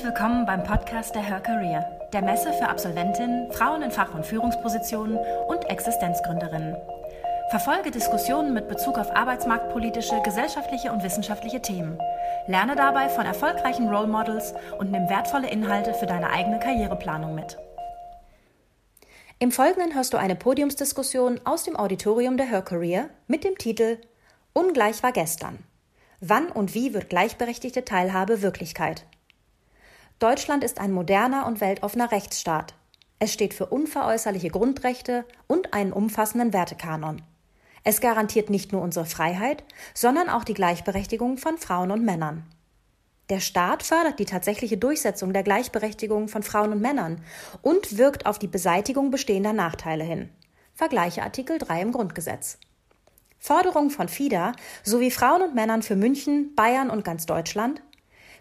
Herzlich willkommen beim Podcast der Her Career, der Messe für Absolventinnen, Frauen in Fach- und Führungspositionen und Existenzgründerinnen. Verfolge Diskussionen mit Bezug auf arbeitsmarktpolitische, gesellschaftliche und wissenschaftliche Themen. Lerne dabei von erfolgreichen Role Models und nimm wertvolle Inhalte für deine eigene Karriereplanung mit. Im Folgenden hörst du eine Podiumsdiskussion aus dem Auditorium der Her Career mit dem Titel Ungleich war gestern. Wann und wie wird gleichberechtigte Teilhabe Wirklichkeit? Deutschland ist ein moderner und weltoffener Rechtsstaat. Es steht für unveräußerliche Grundrechte und einen umfassenden Wertekanon. Es garantiert nicht nur unsere Freiheit, sondern auch die Gleichberechtigung von Frauen und Männern. Der Staat fördert die tatsächliche Durchsetzung der Gleichberechtigung von Frauen und Männern und wirkt auf die Beseitigung bestehender Nachteile hin. Vergleiche Artikel 3 im Grundgesetz. Forderung von FIDA sowie Frauen und Männern für München, Bayern und ganz Deutschland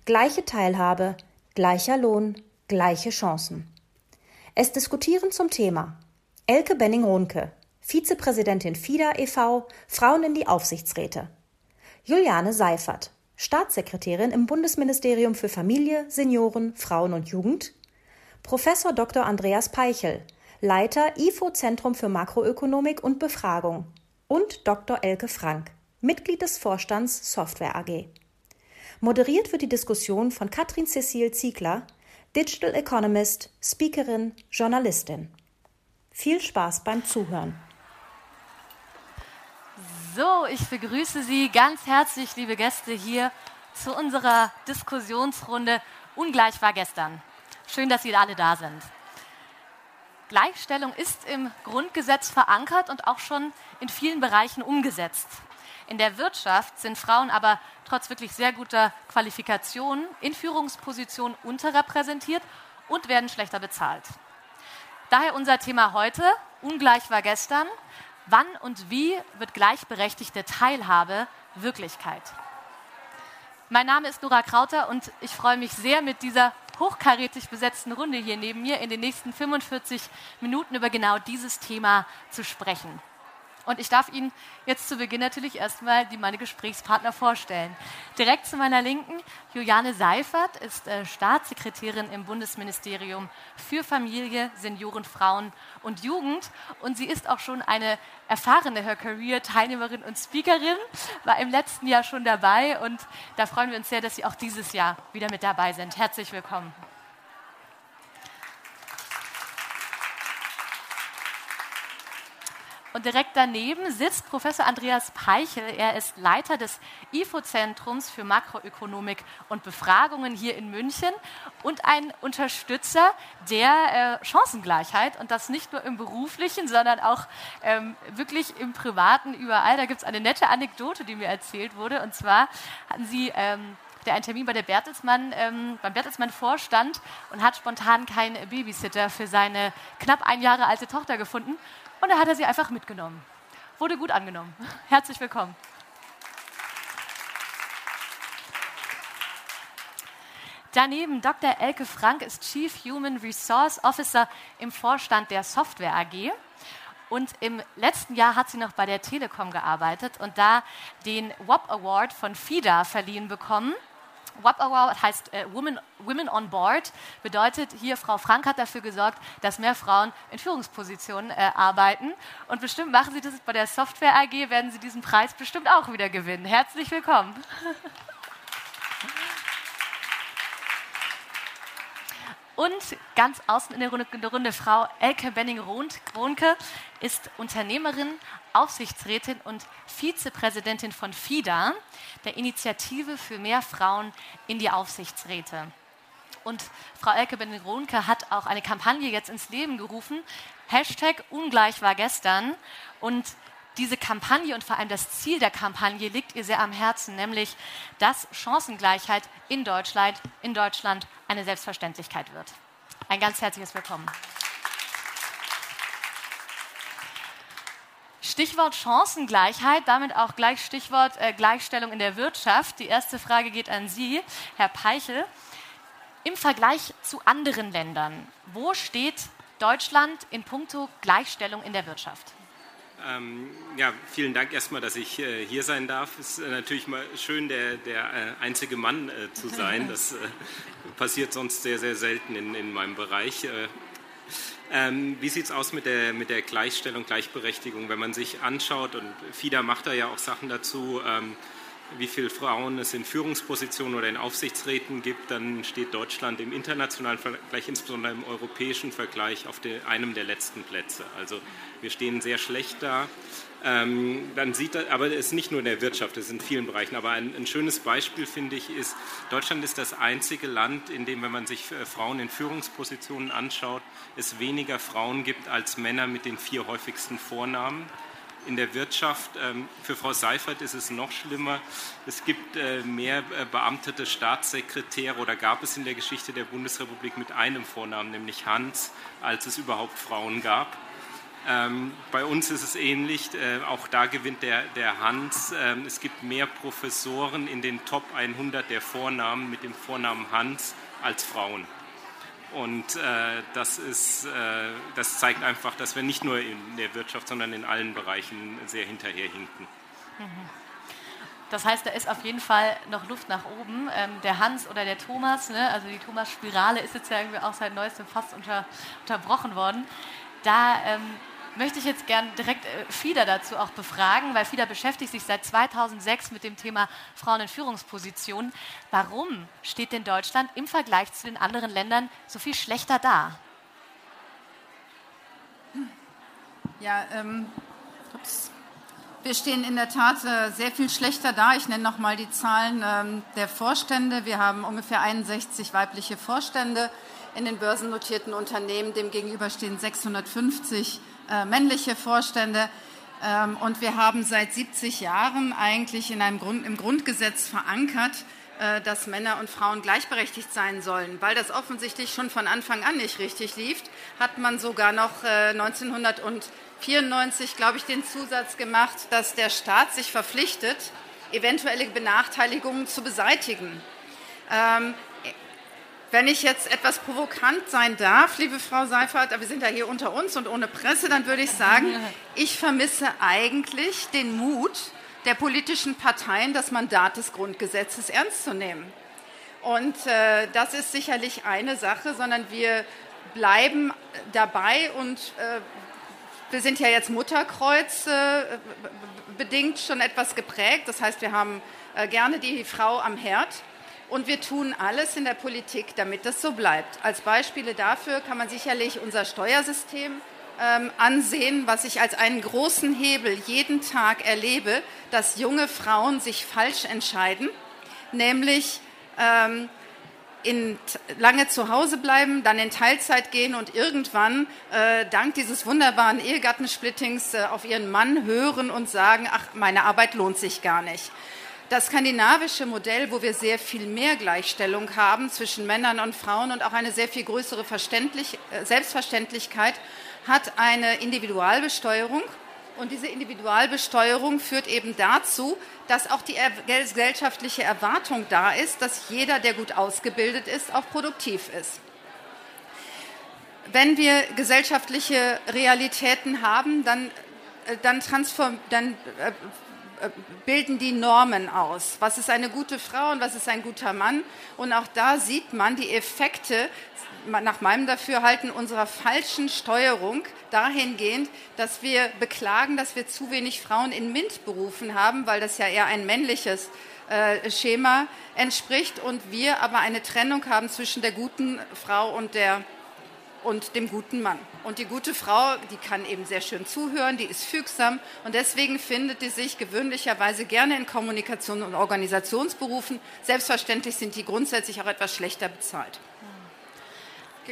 gleiche Teilhabe, gleicher Lohn, gleiche Chancen. Es diskutieren zum Thema Elke Benning-Rohnke, Vizepräsidentin FIDA e.V., Frauen in die Aufsichtsräte. Juliane Seifert, Staatssekretärin im Bundesministerium für Familie, Senioren, Frauen und Jugend. Professor Dr. Andreas Peichel, Leiter IFO Zentrum für Makroökonomik und Befragung. Und Dr. Elke Frank, Mitglied des Vorstands Software AG. Moderiert wird die Diskussion von Katrin Cecil Ziegler, Digital Economist, Speakerin, Journalistin. Viel Spaß beim Zuhören. So, ich begrüße Sie ganz herzlich, liebe Gäste, hier zu unserer Diskussionsrunde Ungleich war gestern. Schön, dass Sie alle da sind. Gleichstellung ist im Grundgesetz verankert und auch schon in vielen Bereichen umgesetzt. In der Wirtschaft sind Frauen aber trotz wirklich sehr guter Qualifikationen in Führungspositionen unterrepräsentiert und werden schlechter bezahlt. Daher unser Thema heute, ungleich war gestern, Wann und wie wird gleichberechtigte Teilhabe Wirklichkeit? Mein Name ist Nora Krauter und ich freue mich sehr, mit dieser hochkarätig besetzten Runde hier neben mir in den nächsten 45 Minuten über genau dieses Thema zu sprechen. Und ich darf Ihnen jetzt zu Beginn natürlich erstmal die meine Gesprächspartner vorstellen. Direkt zu meiner Linken, Juliane Seifert ist äh, Staatssekretärin im Bundesministerium für Familie, Senioren, Frauen und Jugend. Und sie ist auch schon eine erfahrene Her Career Teilnehmerin und Speakerin, war im letzten Jahr schon dabei und da freuen wir uns sehr, dass Sie auch dieses Jahr wieder mit dabei sind. Herzlich willkommen. Und direkt daneben sitzt Professor Andreas Peichel. Er ist Leiter des IFO-Zentrums für Makroökonomik und Befragungen hier in München und ein Unterstützer der äh, Chancengleichheit. Und das nicht nur im beruflichen, sondern auch ähm, wirklich im privaten überall. Da gibt es eine nette Anekdote, die mir erzählt wurde. Und zwar hatten Sie. Ähm, der einen Termin bei der Bertelsmann, ähm, beim Bertelsmann Vorstand und hat spontan keinen Babysitter für seine knapp ein Jahre alte Tochter gefunden und da hat er sie einfach mitgenommen. Wurde gut angenommen. Herzlich willkommen. Daneben Dr. Elke Frank ist Chief Human Resource Officer im Vorstand der Software AG. Und im letzten Jahr hat sie noch bei der Telekom gearbeitet und da den WOP Award von FIDA verliehen bekommen. WAP Award heißt äh, Women, Women on Board, bedeutet hier, Frau Frank hat dafür gesorgt, dass mehr Frauen in Führungspositionen äh, arbeiten. Und bestimmt machen Sie das bei der Software AG, werden Sie diesen Preis bestimmt auch wieder gewinnen. Herzlich willkommen. Und ganz außen in der Runde, in der Runde Frau Elke Benning-Rohnke ist Unternehmerin, Aufsichtsrätin und Vizepräsidentin von FIDA, der Initiative für mehr Frauen in die Aufsichtsräte. Und Frau Elke Benning-Rohnke hat auch eine Kampagne jetzt ins Leben gerufen, Hashtag Ungleich war gestern. Und diese Kampagne und vor allem das Ziel der Kampagne liegt ihr sehr am Herzen, nämlich dass Chancengleichheit in Deutschland, in Deutschland eine Selbstverständlichkeit wird. Ein ganz herzliches Willkommen. Stichwort Chancengleichheit, damit auch gleich Stichwort äh, Gleichstellung in der Wirtschaft. Die erste Frage geht an Sie, Herr Peichel. Im Vergleich zu anderen Ländern, wo steht Deutschland in puncto Gleichstellung in der Wirtschaft? Ähm, ja, vielen Dank erstmal, dass ich äh, hier sein darf. Es ist äh, natürlich mal schön, der, der äh, einzige Mann äh, zu sein. Das äh, passiert sonst sehr, sehr selten in, in meinem Bereich. Äh, ähm, wie sieht es aus mit der, mit der Gleichstellung, Gleichberechtigung, wenn man sich anschaut, und FIDA macht da ja auch Sachen dazu, ähm, wie viele Frauen es in Führungspositionen oder in Aufsichtsräten gibt, dann steht Deutschland im internationalen Vergleich, insbesondere im europäischen Vergleich, auf de, einem der letzten Plätze. Also wir stehen sehr schlecht da. Ähm, dann sieht das, aber es ist nicht nur in der Wirtschaft, es ist in vielen Bereichen. Aber ein, ein, schönes Beispiel finde ich ist, Deutschland ist das einzige Land, in dem, wenn man sich äh, Frauen in Führungspositionen anschaut, es weniger Frauen gibt als Männer mit den vier häufigsten Vornamen in der Wirtschaft. Ähm, für Frau Seifert ist es noch schlimmer. Es gibt äh, mehr äh, beamtete Staatssekretäre oder gab es in der Geschichte der Bundesrepublik mit einem Vornamen, nämlich Hans, als es überhaupt Frauen gab. Ähm, bei uns ist es ähnlich. Äh, auch da gewinnt der, der Hans. Ähm, es gibt mehr Professoren in den Top 100 der Vornamen mit dem Vornamen Hans als Frauen. Und äh, das, ist, äh, das zeigt einfach, dass wir nicht nur in der Wirtschaft, sondern in allen Bereichen sehr hinterherhinken. Mhm. Das heißt, da ist auf jeden Fall noch Luft nach oben. Ähm, der Hans oder der Thomas, ne, also die Thomas-Spirale ist jetzt ja irgendwie auch seit neuestem fast unter, unterbrochen worden. Da ähm, möchte ich jetzt gern direkt äh, FIDA dazu auch befragen, weil FIDA beschäftigt sich seit 2006 mit dem Thema Frauen in Führungspositionen. Warum steht denn Deutschland im Vergleich zu den anderen Ländern so viel schlechter da? Ja, ähm, ups. wir stehen in der Tat äh, sehr viel schlechter da. Ich nenne noch mal die Zahlen ähm, der Vorstände. Wir haben ungefähr 61 weibliche Vorstände in den börsennotierten Unternehmen. Demgegenüber stehen 650 äh, männliche Vorstände. Ähm, und wir haben seit 70 Jahren eigentlich in einem Grund, im Grundgesetz verankert, äh, dass Männer und Frauen gleichberechtigt sein sollen. Weil das offensichtlich schon von Anfang an nicht richtig lief, hat man sogar noch äh, 1994, glaube ich, den Zusatz gemacht, dass der Staat sich verpflichtet, eventuelle Benachteiligungen zu beseitigen. Ähm, wenn ich jetzt etwas provokant sein darf, liebe Frau Seifert, aber wir sind ja hier unter uns und ohne Presse, dann würde ich sagen, ich vermisse eigentlich den Mut der politischen Parteien, das Mandat des Grundgesetzes ernst zu nehmen. Und äh, das ist sicherlich eine Sache, sondern wir bleiben dabei und äh, wir sind ja jetzt Mutterkreuz äh, bedingt schon etwas geprägt. Das heißt, wir haben äh, gerne die Frau am Herd. Und wir tun alles in der Politik, damit das so bleibt. Als Beispiele dafür kann man sicherlich unser Steuersystem ähm, ansehen, was ich als einen großen Hebel jeden Tag erlebe, dass junge Frauen sich falsch entscheiden, nämlich ähm, in, lange zu Hause bleiben, dann in Teilzeit gehen und irgendwann äh, dank dieses wunderbaren Ehegattensplittings äh, auf ihren Mann hören und sagen, ach, meine Arbeit lohnt sich gar nicht. Das skandinavische Modell, wo wir sehr viel mehr Gleichstellung haben zwischen Männern und Frauen und auch eine sehr viel größere äh, Selbstverständlichkeit, hat eine Individualbesteuerung. Und diese Individualbesteuerung führt eben dazu, dass auch die gesellschaftliche Erwartung da ist, dass jeder, der gut ausgebildet ist, auch produktiv ist. Wenn wir gesellschaftliche Realitäten haben, dann, äh, dann, transform, dann äh, bilden die Normen aus. Was ist eine gute Frau und was ist ein guter Mann? Und auch da sieht man die Effekte nach meinem Dafürhalten unserer falschen Steuerung dahingehend, dass wir beklagen, dass wir zu wenig Frauen in MINT-Berufen haben, weil das ja eher ein männliches äh, Schema entspricht und wir aber eine Trennung haben zwischen der guten Frau und der und dem guten Mann. Und die gute Frau, die kann eben sehr schön zuhören, die ist fügsam und deswegen findet die sich gewöhnlicherweise gerne in Kommunikation und Organisationsberufen. Selbstverständlich sind die grundsätzlich auch etwas schlechter bezahlt.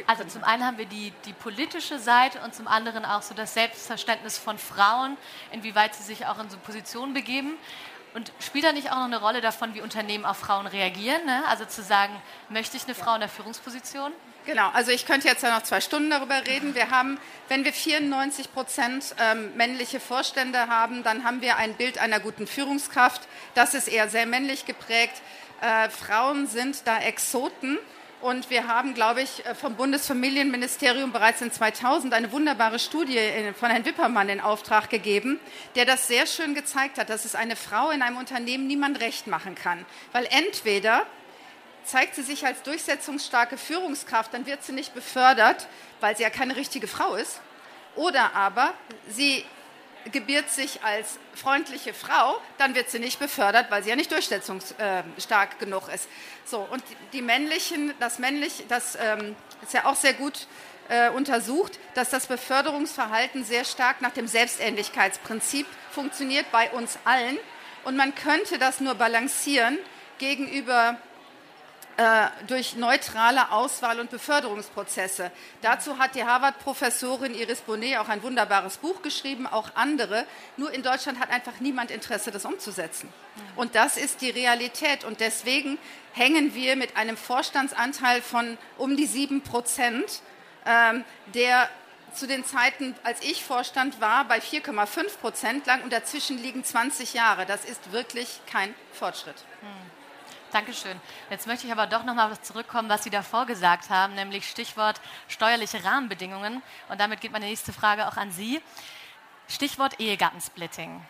Also zum einen haben wir die, die politische Seite und zum anderen auch so das Selbstverständnis von Frauen, inwieweit sie sich auch in so Positionen begeben. Und spielt da nicht auch noch eine Rolle davon, wie Unternehmen auf Frauen reagieren? Ne? Also zu sagen, möchte ich eine Frau in der Führungsposition? Genau, also ich könnte jetzt ja noch zwei Stunden darüber reden. Wir haben, wenn wir 94 Prozent ähm, männliche Vorstände haben, dann haben wir ein Bild einer guten Führungskraft. Das ist eher sehr männlich geprägt. Äh, Frauen sind da Exoten. Und wir haben, glaube ich, äh, vom Bundesfamilienministerium bereits in 2000 eine wunderbare Studie von Herrn Wippermann in Auftrag gegeben, der das sehr schön gezeigt hat, dass es eine Frau in einem Unternehmen niemand recht machen kann. Weil entweder zeigt sie sich als durchsetzungsstarke Führungskraft, dann wird sie nicht befördert, weil sie ja keine richtige Frau ist. Oder aber sie gebiert sich als freundliche Frau, dann wird sie nicht befördert, weil sie ja nicht durchsetzungsstark genug ist. So, und die männlichen, das männlich, das ähm, ist ja auch sehr gut äh, untersucht, dass das Beförderungsverhalten sehr stark nach dem Selbstähnlichkeitsprinzip funktioniert bei uns allen. Und man könnte das nur balancieren gegenüber durch neutrale Auswahl- und Beförderungsprozesse. Dazu hat die Harvard-Professorin Iris Bonet auch ein wunderbares Buch geschrieben, auch andere. Nur in Deutschland hat einfach niemand Interesse, das umzusetzen. Und das ist die Realität. Und deswegen hängen wir mit einem Vorstandsanteil von um die sieben Prozent, ähm, der zu den Zeiten, als ich Vorstand war, bei 4,5 Prozent lang und dazwischen liegen 20 Jahre. Das ist wirklich kein Fortschritt. Hm. Dankeschön. Jetzt möchte ich aber doch noch mal zurückkommen, was Sie davor gesagt haben, nämlich Stichwort steuerliche Rahmenbedingungen. Und damit geht meine nächste Frage auch an Sie. Stichwort Ehegattensplitting.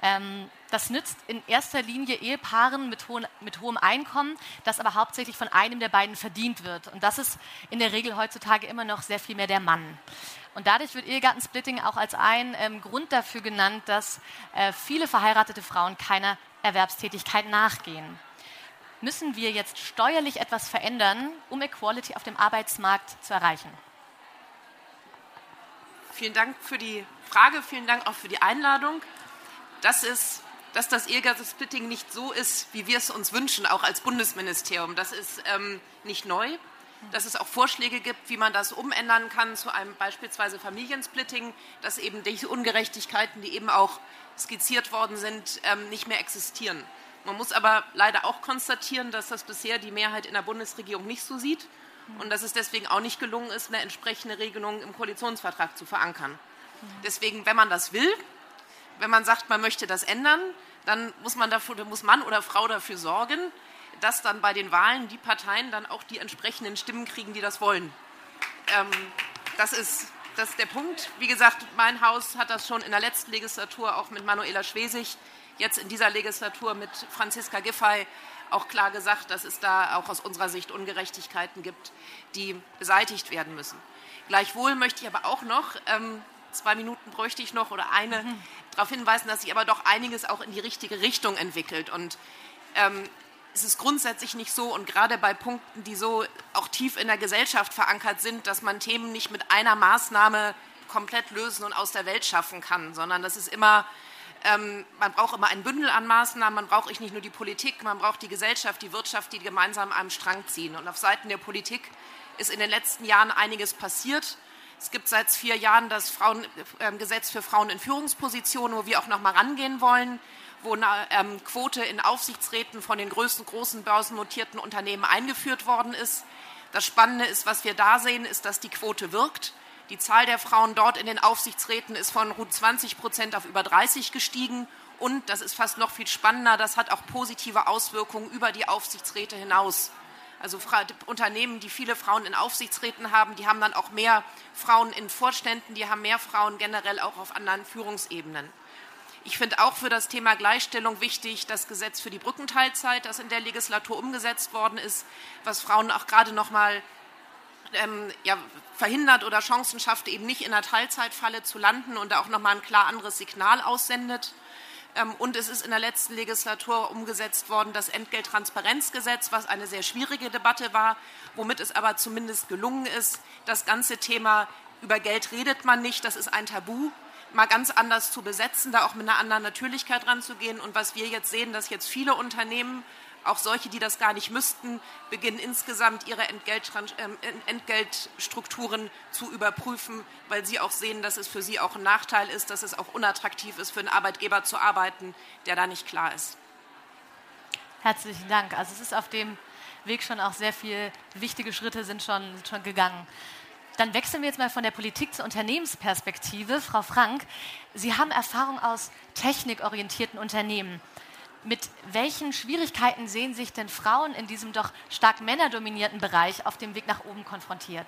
Ähm, das nützt in erster Linie Ehepaaren mit, hohen, mit, hohem Einkommen, das aber hauptsächlich von einem der beiden verdient wird. Und das ist in der Regel heutzutage immer noch sehr viel mehr der Mann. Und dadurch wird Ehegattensplitting auch als ein ähm, Grund dafür genannt, dass äh, viele verheiratete Frauen keiner Erwerbstätigkeit nachgehen müssen wir jetzt steuerlich etwas verändern, um Equality auf dem Arbeitsmarkt zu erreichen? Vielen Dank für die Frage, vielen Dank auch für die Einladung. Das ist, dass das Ehegattensplitting nicht so ist, wie wir es uns wünschen, auch als Bundesministerium. Das ist ähm, nicht neu. Dass es auch Vorschläge gibt, wie man das umändern kann zu einem beispielsweise Familiensplitting, dass eben die Ungerechtigkeiten, die eben auch skizziert worden sind, ähm, nicht mehr existieren. Man muss aber leider auch konstatieren, dass das bisher die Mehrheit in der Bundesregierung nicht so sieht und dass es deswegen auch nicht gelungen ist, eine entsprechende Regelung im Koalitionsvertrag zu verankern. Deswegen, wenn man das will, wenn man sagt, man möchte das ändern, dann muss man, dafür, muss Mann oder Frau dafür sorgen, dass dann bei den Wahlen die Parteien dann auch die entsprechenden Stimmen kriegen, die das wollen. Ähm, das, ist, das ist der Punkt. Wie gesagt, mein Haus hat das schon in der letzten Legislatur auch mit Manuela Schwesig jetzt in dieser Legislatur mit Franziska Giffey auch klar gesagt, dass es da auch aus unserer Sicht Ungerechtigkeiten gibt, die beseitigt werden müssen. Gleichwohl möchte ich aber auch noch, ähm, zwei Minuten bräuchte ich noch oder eine, mhm. darauf hinweisen, dass sich aber doch einiges auch in die richtige Richtung entwickelt. Und ähm, es ist grundsätzlich nicht so und gerade bei Punkten, die so auch tief in der Gesellschaft verankert sind, dass man Themen nicht mit einer Maßnahme komplett lösen und aus der Welt schaffen kann, sondern das ist immer ähm, man braucht immer ein Bündel an Maßnahmen, man braucht nicht nur die Politik, man braucht die Gesellschaft, die Wirtschaft, die gemeinsam an einem Strang ziehen. Und auf Seiten der Politik ist in den letzten Jahren einiges passiert. Es gibt seit vier Jahren das Frauen, äh, Gesetz für Frauen in Führungspositionen, wo wir auch noch mal rangehen wollen, wo eine ähm, Quote in Aufsichtsräten von den größten großen börsennotierten Unternehmen eingeführt worden ist. Das Spannende ist, was wir da sehen, ist, dass die Quote wirkt. Die Zahl der Frauen dort in den Aufsichtsräten ist von rund 20 Prozent auf über 30 gestiegen. Und, das ist fast noch viel spannender, das hat auch positive Auswirkungen über die Aufsichtsräte hinaus. Also Unternehmen, die viele Frauen in Aufsichtsräten haben, die haben dann auch mehr Frauen in Vorständen, die haben mehr Frauen generell auch auf anderen Führungsebenen. Ich finde auch für das Thema Gleichstellung wichtig das Gesetz für die Brückenteilzeit, das in der Legislatur umgesetzt worden ist, was Frauen auch gerade noch mal ähm, ja, verhindert oder Chancen schafft, eben nicht in der Teilzeitfalle zu landen und auch nochmal ein klar anderes Signal aussendet. Ähm, und es ist in der letzten Legislatur umgesetzt worden das Entgelttransparenzgesetz, was eine sehr schwierige Debatte war, womit es aber zumindest gelungen ist, das ganze Thema über Geld redet man nicht, das ist ein Tabu, mal ganz anders zu besetzen, da auch mit einer anderen Natürlichkeit ranzugehen. Und was wir jetzt sehen, dass jetzt viele Unternehmen auch solche, die das gar nicht müssten, beginnen insgesamt ihre ähm, Entgeltstrukturen zu überprüfen, weil sie auch sehen, dass es für sie auch ein Nachteil ist, dass es auch unattraktiv ist, für einen Arbeitgeber zu arbeiten, der da nicht klar ist. Herzlichen Dank. Also es ist auf dem Weg schon auch sehr viele wichtige Schritte sind schon, sind schon gegangen. Dann wechseln wir jetzt mal von der Politik zur Unternehmensperspektive. Frau Frank, Sie haben Erfahrung aus technikorientierten Unternehmen. Mit welchen Schwierigkeiten sehen sich denn Frauen in diesem doch stark männerdominierten Bereich auf dem Weg nach oben konfrontiert?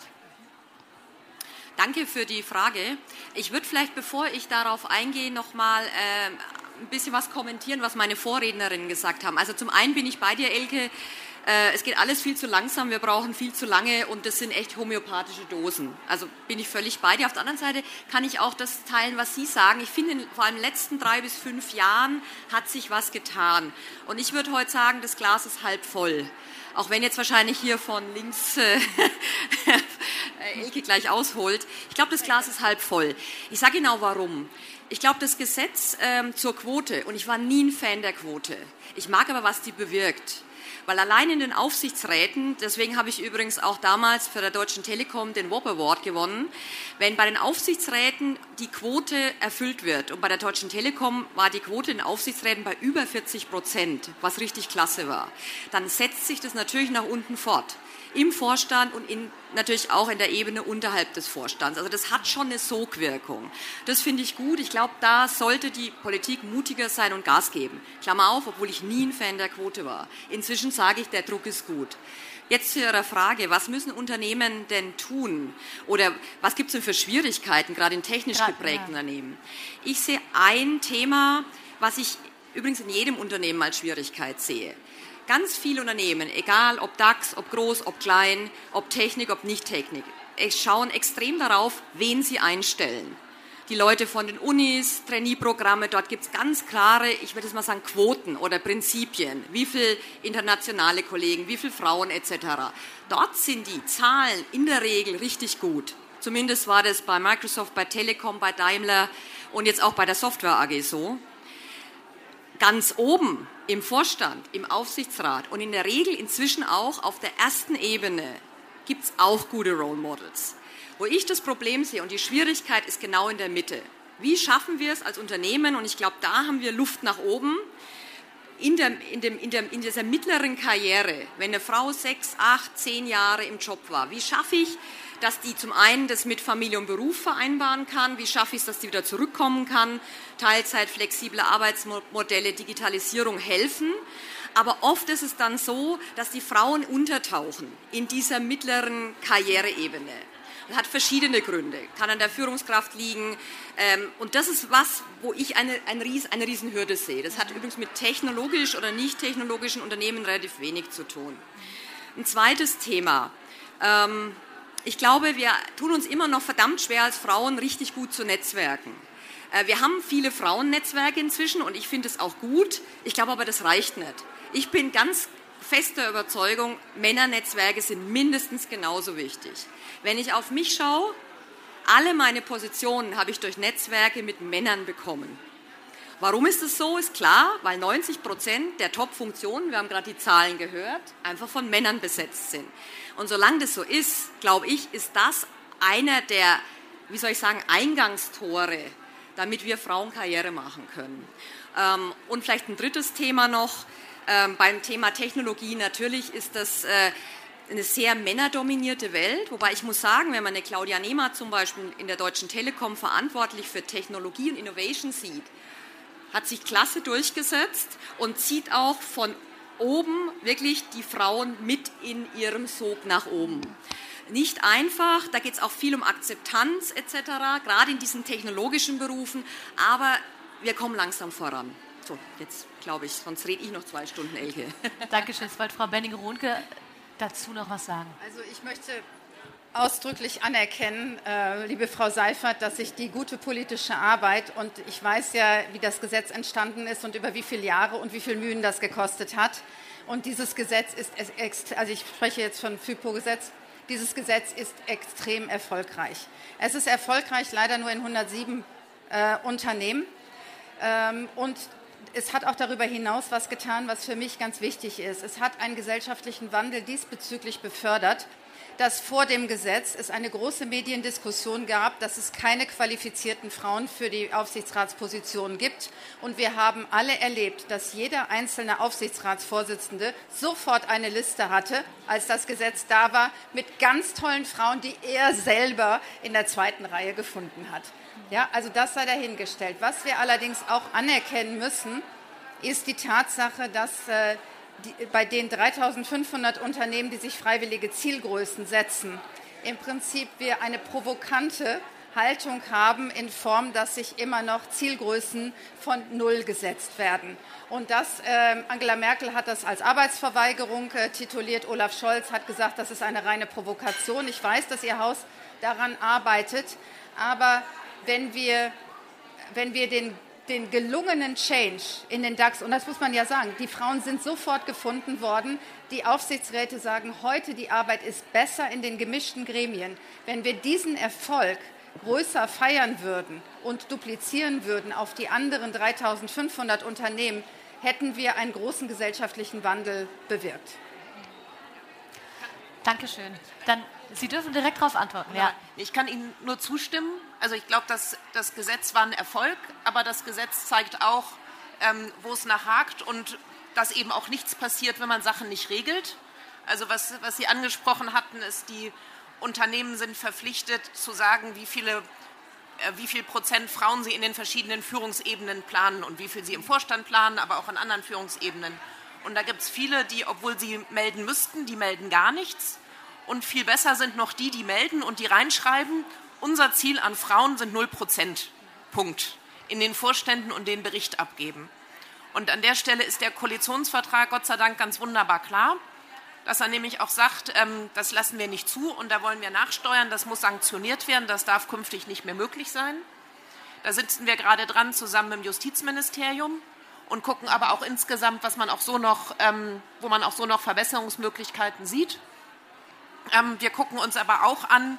Danke für die Frage. Ich würde vielleicht, bevor ich darauf eingehe, noch mal äh, ein bisschen was kommentieren, was meine Vorrednerinnen gesagt haben. Also zum einen bin ich bei dir, Elke, es geht alles viel zu langsam, wir brauchen viel zu lange und das sind echt homöopathische Dosen. Also bin ich völlig bei dir. Auf der anderen Seite kann ich auch das teilen, was Sie sagen. Ich finde, vor allem in den letzten drei bis fünf Jahren hat sich was getan. Und ich würde heute sagen, das Glas ist halb voll. Auch wenn jetzt wahrscheinlich hier von links äh, Elke gleich ausholt. Ich glaube, das Glas ist halb voll. Ich sage genau warum. Ich glaube, das Gesetz ähm, zur Quote, und ich war nie ein Fan der Quote, ich mag aber, was die bewirkt. Weil allein in den Aufsichtsräten, deswegen habe ich übrigens auch damals für der Deutschen Telekom den WOP Award gewonnen, wenn bei den Aufsichtsräten die Quote erfüllt wird, und bei der Deutschen Telekom war die Quote in Aufsichtsräten bei über 40 Prozent, was richtig klasse war, dann setzt sich das natürlich nach unten fort im Vorstand und in, natürlich auch in der Ebene unterhalb des Vorstands. Also das hat schon eine Sogwirkung. Das finde ich gut. Ich glaube, da sollte die Politik mutiger sein und Gas geben. Klammer auf, obwohl ich nie ein Fan der Quote war. Inzwischen sage ich, der Druck ist gut. Jetzt zu Ihrer Frage, was müssen Unternehmen denn tun? Oder was gibt es denn für Schwierigkeiten, gerade in technisch geprägten ja. Unternehmen? Ich sehe ein Thema, was ich übrigens in jedem Unternehmen als Schwierigkeit sehe ganz viele Unternehmen, egal ob DAX, ob groß, ob klein, ob Technik, ob nicht Technik, schauen extrem darauf, wen sie einstellen. Die Leute von den Unis, Trainee-Programme, dort gibt es ganz klare, ich würde es mal sagen, Quoten oder Prinzipien. Wie viele internationale Kollegen, wie viele Frauen etc. Dort sind die Zahlen in der Regel richtig gut. Zumindest war das bei Microsoft, bei Telekom, bei Daimler und jetzt auch bei der Software AG so. Ganz oben im Vorstand, im Aufsichtsrat und in der Regel inzwischen auch auf der ersten Ebene gibt es auch gute Role Models. Wo ich das Problem sehe und die Schwierigkeit ist genau in der Mitte. Wie schaffen wir es als Unternehmen, und ich glaube, da haben wir Luft nach oben, in, der, in, dem, in, der, in dieser mittleren Karriere, wenn eine Frau sechs, acht, zehn Jahre im Job war, wie schaffe ich dass die zum einen das mit Familie und Beruf vereinbaren kann, wie schaffe ich es, dass die wieder zurückkommen kann, Teilzeit, flexible Arbeitsmodelle, Digitalisierung helfen. Aber oft ist es dann so, dass die Frauen untertauchen in dieser mittleren Karriereebene. Hat verschiedene Gründe. Kann an der Führungskraft liegen. Ähm, und das ist was, wo ich eine, eine Riesenhürde sehe. Das hat übrigens mit technologisch oder nicht technologischen Unternehmen relativ wenig zu tun. Ein zweites Thema. Ähm, ich glaube, wir tun uns immer noch verdammt schwer als Frauen richtig gut zu netzwerken. Äh, wir haben viele Frauennetzwerke inzwischen und ich finde es auch gut. Ich glaube aber, das reicht nicht. Ich bin ganz fester Überzeugung, Männernetzwerke sind mindestens genauso wichtig. Wenn ich auf mich schaue, alle meine Positionen habe ich durch Netzwerke mit Männern bekommen. Warum ist es so? Ist klar, weil 90 Prozent der Top-Funktionen, wir haben gerade die Zahlen gehört, einfach von Männern besetzt sind. Und solange das so ist, glaube ich, ist das einer der, wie soll ich sagen, Eingangstore, damit wir Frauen Karriere machen können. Ähm, und vielleicht ein drittes Thema noch. Ähm, beim Thema Technologie natürlich ist das äh, eine sehr männerdominierte Welt, wobei ich muss sagen, wenn man eine Claudia Nehmer zum Beispiel in der Deutschen Telekom verantwortlich für Technologie und Innovation sieht, hat sich klasse durchgesetzt und zieht auch von oben wirklich die Frauen mit in ihrem Sog nach oben. Nicht einfach, da geht es auch viel um Akzeptanz etc., gerade in diesen technologischen Berufen, aber wir kommen langsam voran. So, jetzt glaube ich, sonst rede ich noch zwei Stunden, Elke. Dankeschön. Jetzt wollte Frau Benning-Rohnke dazu noch was sagen. Also ich möchte ausdrücklich anerkennen, äh, liebe Frau Seifert, dass sich die gute politische Arbeit und ich weiß ja, wie das Gesetz entstanden ist und über wie viele Jahre und wie viel Mühen das gekostet hat. Und dieses Gesetz ist, also ich spreche jetzt von FIPO-Gesetz, dieses Gesetz ist extrem erfolgreich. Es ist erfolgreich leider nur in 107 äh, Unternehmen. Ähm, und es hat auch darüber hinaus was getan, was für mich ganz wichtig ist. Es hat einen gesellschaftlichen Wandel diesbezüglich befördert dass vor dem Gesetz es eine große Mediendiskussion gab, dass es keine qualifizierten Frauen für die Aufsichtsratspositionen gibt. Und wir haben alle erlebt, dass jeder einzelne Aufsichtsratsvorsitzende sofort eine Liste hatte, als das Gesetz da war, mit ganz tollen Frauen, die er selber in der zweiten Reihe gefunden hat. Ja, also das sei dahingestellt. Was wir allerdings auch anerkennen müssen, ist die Tatsache, dass äh, die, bei den 3500 Unternehmen, die sich freiwillige Zielgrößen setzen, im Prinzip wir eine provokante Haltung haben in Form, dass sich immer noch Zielgrößen von Null gesetzt werden. Und das, äh, Angela Merkel hat das als Arbeitsverweigerung äh, tituliert. Olaf Scholz hat gesagt, das ist eine reine Provokation. Ich weiß, dass Ihr Haus daran arbeitet. Aber wenn wir, wenn wir den den gelungenen Change in den DAX, und das muss man ja sagen, die Frauen sind sofort gefunden worden. Die Aufsichtsräte sagen heute, die Arbeit ist besser in den gemischten Gremien. Wenn wir diesen Erfolg größer feiern würden und duplizieren würden auf die anderen 3500 Unternehmen, hätten wir einen großen gesellschaftlichen Wandel bewirkt. Dankeschön. Dann Sie dürfen direkt darauf antworten. Ja. Ich kann Ihnen nur zustimmen. Also ich glaube, dass das Gesetz war ein Erfolg, aber das Gesetz zeigt auch, ähm, wo es nachhakt und dass eben auch nichts passiert, wenn man Sachen nicht regelt. Also was, was Sie angesprochen hatten, ist, die Unternehmen sind verpflichtet zu sagen, wie viele äh, wie viel Prozent Frauen sie in den verschiedenen Führungsebenen planen und wie viel sie im Vorstand planen, aber auch an anderen Führungsebenen. Und da gibt es viele, die, obwohl sie melden müssten, die melden gar nichts. Und viel besser sind noch die, die melden und die reinschreiben, unser Ziel an Frauen sind 0 Prozent. Punkt. In den Vorständen und den Bericht abgeben. Und an der Stelle ist der Koalitionsvertrag Gott sei Dank ganz wunderbar klar, dass er nämlich auch sagt, ähm, das lassen wir nicht zu und da wollen wir nachsteuern, das muss sanktioniert werden, das darf künftig nicht mehr möglich sein. Da sitzen wir gerade dran zusammen im Justizministerium und gucken aber auch insgesamt, was man auch so noch, ähm, wo man auch so noch Verbesserungsmöglichkeiten sieht. Ähm, wir gucken uns aber auch an,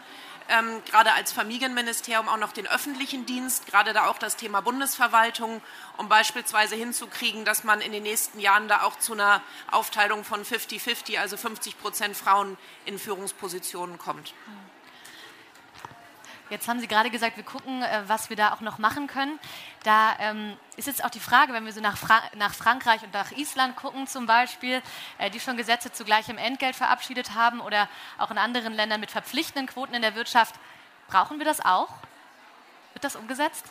ähm, gerade als Familienministerium auch noch den öffentlichen Dienst, gerade da auch das Thema Bundesverwaltung, um beispielsweise hinzukriegen, dass man in den nächsten Jahren da auch zu einer Aufteilung von 50-50, also 50 Prozent Frauen in Führungspositionen kommt. Jetzt haben Sie gerade gesagt, wir gucken, äh, was wir da auch noch machen können. Da ähm, ist jetzt auch die Frage, wenn wir so nach, Fra nach, Frankreich und nach Island gucken zum Beispiel, äh, die schon Gesetze zu gleichem Entgelt verabschiedet haben oder auch in anderen Ländern mit verpflichtenden Quoten in der Wirtschaft, brauchen wir das auch? Wird das umgesetzt?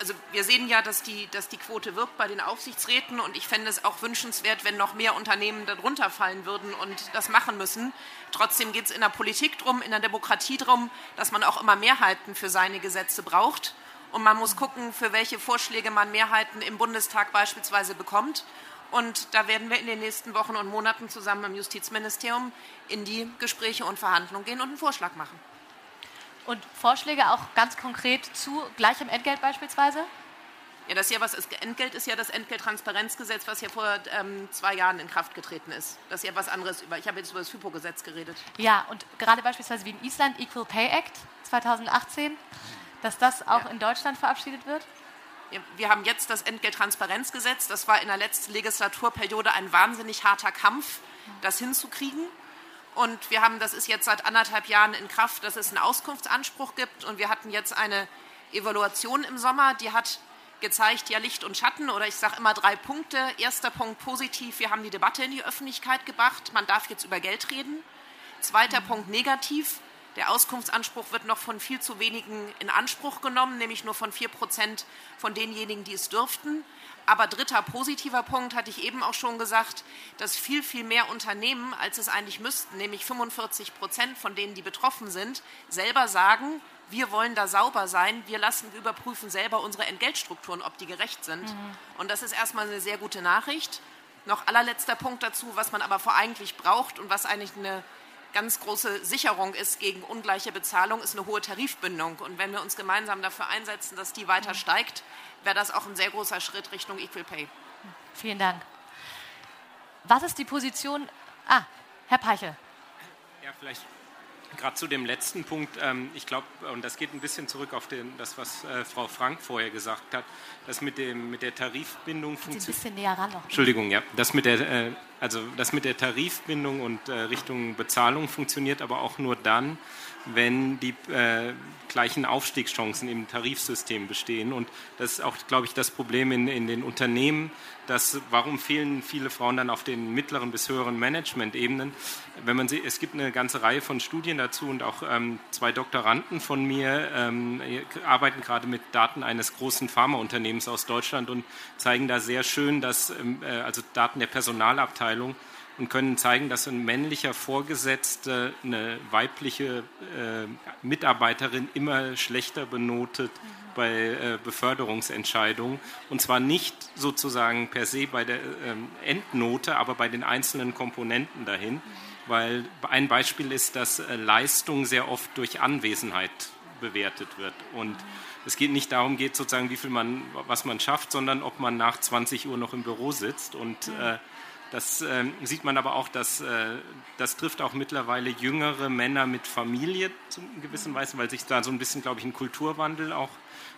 Also wir sehen ja, dass die, dass die Quote wirkt bei den Aufsichtsräten und ich fände es auch wünschenswert, wenn noch mehr Unternehmen darunter fallen würden und das machen müssen. Trotzdem geht es in der Politik darum, in der Demokratie darum, dass man auch immer Mehrheiten für seine Gesetze braucht. Und man muss gucken, für welche Vorschläge man Mehrheiten im Bundestag beispielsweise bekommt. Und da werden wir in den nächsten Wochen und Monaten zusammen im Justizministerium in die Gespräche und Verhandlungen gehen und einen Vorschlag machen. Und Vorschläge auch ganz konkret zu gleichem Entgelt beispielsweise? Ja, das ja was ist. Entgelt ist ja das Entgelttransparenzgesetz, was ja vor ähm, zwei Jahren in Kraft getreten ist. Das ist ja was anderes. Über, ich habe jetzt über das FIPO-Gesetz geredet. Ja, und gerade beispielsweise wie in Island Equal Pay Act 2018, dass das auch ja. in Deutschland verabschiedet wird? Ja, wir haben jetzt das Entgelttransparenzgesetz. Das war in der letzten Legislaturperiode ein wahnsinnig harter Kampf, das hinzukriegen. Und wir haben, das ist jetzt seit anderthalb Jahren in Kraft, dass es einen Auskunftsanspruch gibt. Und wir hatten jetzt eine Evaluation im Sommer, die hat gezeigt, ja Licht und Schatten oder ich sage immer drei Punkte. Erster Punkt positiv, wir haben die Debatte in die Öffentlichkeit gebracht. Man darf jetzt über Geld reden. Zweiter mhm. Punkt negativ, der Auskunftsanspruch wird noch von viel zu wenigen in Anspruch genommen, nämlich nur von vier Prozent von denjenigen, die es dürften. Aber dritter positiver Punkt hatte ich eben auch schon gesagt, dass viel, viel mehr Unternehmen, als es eigentlich müssten, nämlich 45 Prozent von denen, die betroffen sind, selber sagen, wir wollen da sauber sein, wir lassen überprüfen selber unsere Entgeltstrukturen, ob die gerecht sind. Mhm. Und das ist erstmal eine sehr gute Nachricht. Noch allerletzter Punkt dazu, was man aber vor eigentlich braucht und was eigentlich eine ganz große Sicherung ist gegen ungleiche Bezahlung, ist eine hohe Tarifbindung. Und wenn wir uns gemeinsam dafür einsetzen, dass die weiter mhm. steigt, wäre das auch ein sehr großer Schritt Richtung Equal Pay. Vielen Dank. Was ist die Position? Ah, Herr Peichel. Ja, vielleicht gerade zu dem letzten Punkt. Ähm, ich glaube, und das geht ein bisschen zurück auf den, das, was äh, Frau Frank vorher gesagt hat, dass mit, dem, mit der Tarifbindung funktioniert. Ein bisschen näher ran noch. Entschuldigung, ja. Das mit der, äh, also das mit der Tarifbindung und äh, Richtung Bezahlung funktioniert aber auch nur dann, wenn die äh, gleichen Aufstiegschancen im Tarifsystem bestehen. Und das ist auch, glaube ich, das Problem in, in den Unternehmen, dass, warum fehlen viele Frauen dann auf den mittleren bis höheren Management-Ebenen? Wenn man sieht, es gibt eine ganze Reihe von Studien dazu und auch ähm, zwei Doktoranden von mir ähm, arbeiten gerade mit Daten eines großen Pharmaunternehmens aus Deutschland und zeigen da sehr schön, dass, ähm, äh, also Daten der Personalabteilung, und können zeigen, dass ein männlicher Vorgesetzter eine weibliche äh, Mitarbeiterin immer schlechter benotet bei äh, Beförderungsentscheidungen. Und zwar nicht sozusagen per se bei der ähm, Endnote, aber bei den einzelnen Komponenten dahin. Weil ein Beispiel ist, dass äh, Leistung sehr oft durch Anwesenheit bewertet wird. Und es geht nicht darum, geht sozusagen, wie viel man, was man schafft, sondern ob man nach 20 Uhr noch im Büro sitzt. Und äh, das äh, sieht man aber auch, dass äh, das trifft auch mittlerweile jüngere Männer mit Familie zum gewissen Weise, weil sich da so ein bisschen, glaube ich, ein Kulturwandel auch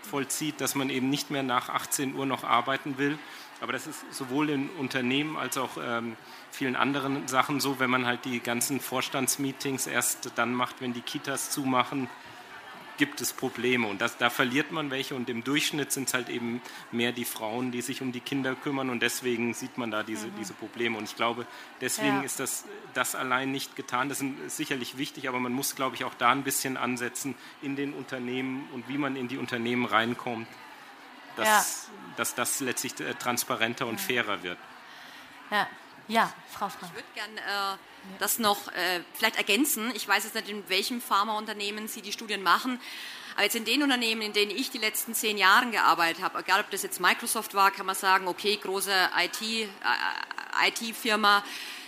vollzieht, dass man eben nicht mehr nach 18 Uhr noch arbeiten will. Aber das ist sowohl in Unternehmen als auch ähm, vielen anderen Sachen so, wenn man halt die ganzen Vorstandsmeetings erst dann macht, wenn die Kitas zumachen, gibt es Probleme und das, da verliert man welche und im Durchschnitt sind es halt eben mehr die Frauen, die sich um die Kinder kümmern und deswegen sieht man da diese, mhm. diese Probleme und ich glaube, deswegen ja. ist das, das allein nicht getan. Das ist sicherlich wichtig, aber man muss, glaube ich, auch da ein bisschen ansetzen in den Unternehmen und wie man in die Unternehmen reinkommt, dass, ja. dass das letztlich äh, transparenter und fairer wird. Ja, ja, Frau Frank. Ich würde gerne äh, das noch äh, vielleicht ergänzen. Ich weiß jetzt nicht, in welchem Pharmaunternehmen Sie die Studien machen. Aber jetzt in den Unternehmen, in denen ich die letzten zehn Jahre gearbeitet habe, egal ob das jetzt Microsoft war, kann man sagen, okay, große IT-Firma, äh, IT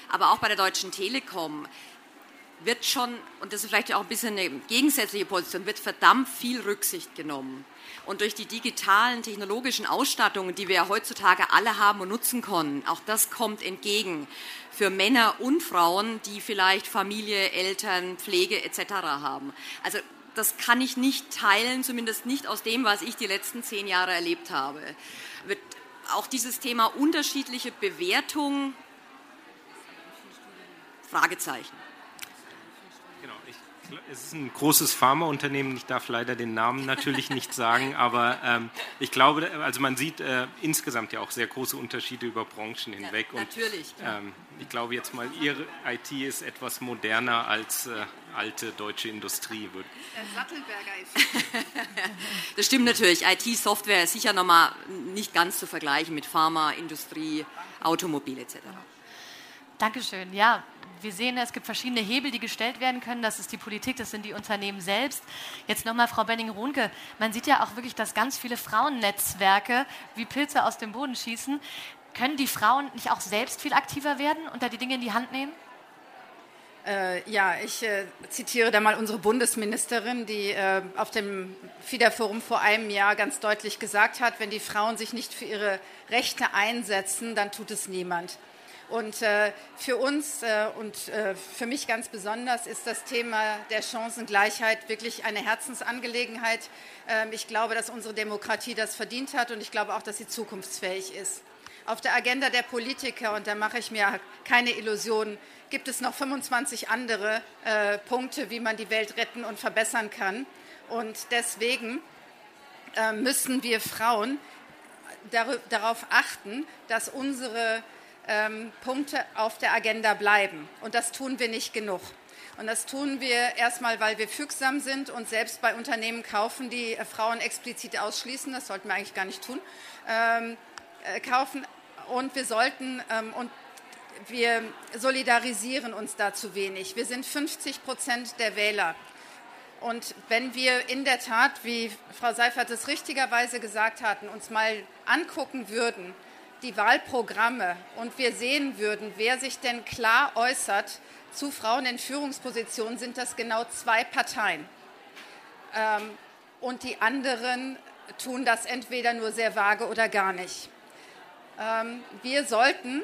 aber auch bei der Deutschen Telekom wird schon, und das ist vielleicht auch ein bisschen eine gegensätzliche Position, wird verdammt viel Rücksicht genommen. Und durch die digitalen technologischen Ausstattungen, die wir ja heutzutage alle haben und nutzen können, auch das kommt entgegen für Männer und Frauen, die vielleicht Familie, Eltern, Pflege etc. haben. Also das kann ich nicht teilen, zumindest nicht aus dem, was ich die letzten zehn Jahre erlebt habe. Wird auch dieses Thema unterschiedliche Bewertung Fragezeichen es ist ein großes Pharmaunternehmen. Ich darf leider den Namen natürlich nicht sagen, aber ähm, ich glaube, also man sieht äh, insgesamt ja auch sehr große Unterschiede über Branchen hinweg. Ja, natürlich. Und, ähm, ich glaube jetzt mal, Ihre IT ist etwas moderner als äh, alte deutsche Industrie. Der Sattelberger ist. das stimmt natürlich. IT-Software ist sicher nochmal nicht ganz zu vergleichen mit Pharma, Industrie, Automobil etc. Dankeschön. Ja, wir sehen, es gibt verschiedene Hebel, die gestellt werden können. Das ist die Politik, das sind die Unternehmen selbst. Jetzt nochmal Frau Benning-Runke. Man sieht ja auch wirklich, dass ganz viele Frauennetzwerke wie Pilze aus dem Boden schießen. Können die Frauen nicht auch selbst viel aktiver werden und da die Dinge in die Hand nehmen? Äh, ja, ich äh, zitiere da mal unsere Bundesministerin, die äh, auf dem FIDA-Forum vor einem Jahr ganz deutlich gesagt hat, wenn die Frauen sich nicht für ihre Rechte einsetzen, dann tut es niemand. Und äh, für uns äh, und äh, für mich ganz besonders ist das Thema der Chancengleichheit wirklich eine Herzensangelegenheit. Ähm, ich glaube, dass unsere Demokratie das verdient hat und ich glaube auch, dass sie zukunftsfähig ist. Auf der Agenda der Politiker, und da mache ich mir keine Illusionen, gibt es noch 25 andere äh, Punkte, wie man die Welt retten und verbessern kann. Und deswegen äh, müssen wir Frauen darauf achten, dass unsere ähm, Punkte auf der Agenda bleiben. Und das tun wir nicht genug. Und das tun wir erstmal, weil wir fügsam sind und selbst bei Unternehmen kaufen, die äh, Frauen explizit ausschließen. Das sollten wir eigentlich gar nicht tun. Ähm, äh, kaufen und wir sollten ähm, und wir solidarisieren uns da zu wenig. Wir sind 50 Prozent der Wähler. Und wenn wir in der Tat, wie Frau Seifert es richtigerweise gesagt hatten, uns mal angucken würden, die Wahlprogramme und wir sehen würden, wer sich denn klar äußert zu Frauen in Führungspositionen, sind das genau zwei Parteien. Ähm, und die anderen tun das entweder nur sehr vage oder gar nicht. Ähm, wir sollten